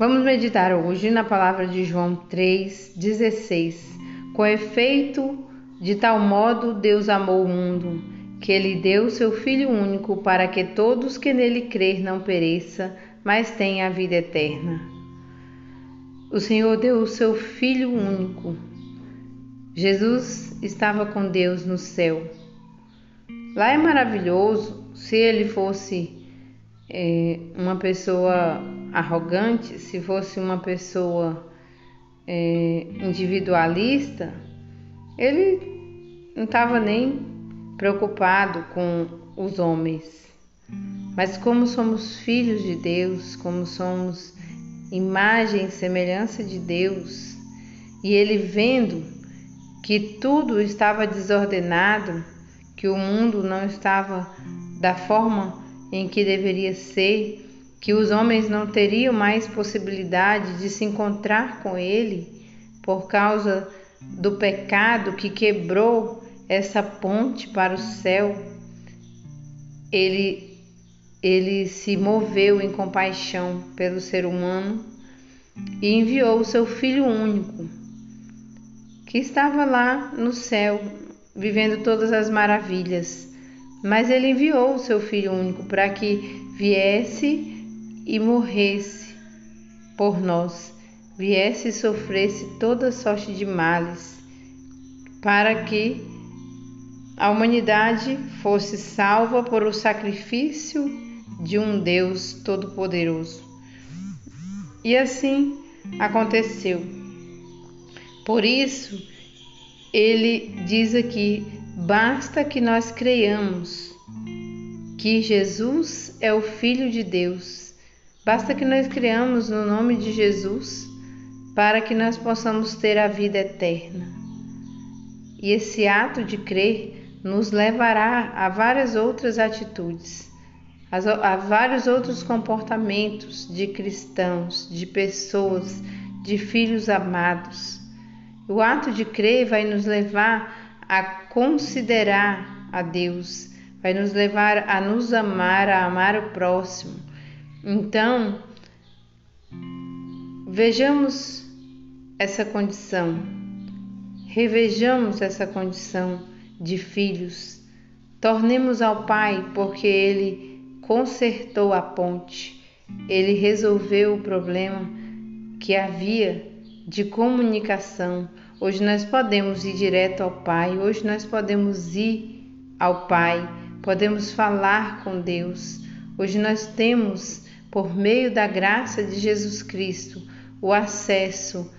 Vamos meditar hoje na palavra de João 3,16. Com efeito, de tal modo Deus amou o mundo, que ele deu seu Filho único para que todos que nele crer não pereça, mas tenha a vida eterna. O Senhor deu o seu Filho único. Jesus estava com Deus no céu. Lá é maravilhoso se ele fosse é, uma pessoa arrogante, se fosse uma pessoa é, individualista, ele não estava nem preocupado com os homens. Mas como somos filhos de Deus, como somos imagem e semelhança de Deus, e ele vendo que tudo estava desordenado, que o mundo não estava da forma em que deveria ser, que os homens não teriam mais possibilidade de se encontrar com Ele por causa do pecado que quebrou essa ponte para o céu, ele, ele se moveu em compaixão pelo ser humano e enviou o seu Filho único, que estava lá no céu, vivendo todas as maravilhas. Mas ele enviou o seu Filho único para que viesse e morresse por nós, viesse e sofresse toda sorte de males, para que a humanidade fosse salva por o sacrifício de um Deus Todo-Poderoso. E assim aconteceu. Por isso, ele diz aqui: basta que nós creiamos que Jesus é o Filho de Deus Basta que nós criamos no nome de Jesus para que nós possamos ter a vida eterna. E esse ato de crer nos levará a várias outras atitudes, a vários outros comportamentos de cristãos, de pessoas, de filhos amados. O ato de crer vai nos levar a considerar a Deus, vai nos levar a nos amar, a amar o próximo então, vejamos essa condição, revejamos essa condição de filhos, tornemos ao Pai, porque Ele consertou a ponte, Ele resolveu o problema que havia de comunicação. Hoje nós podemos ir direto ao Pai, hoje nós podemos ir ao Pai, podemos falar com Deus. Hoje nós temos por meio da graça de Jesus Cristo, o acesso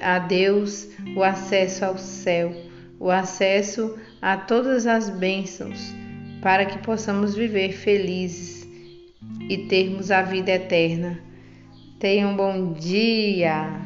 a Deus, o acesso ao céu, o acesso a todas as bênçãos, para que possamos viver felizes e termos a vida eterna. Tenha um bom dia!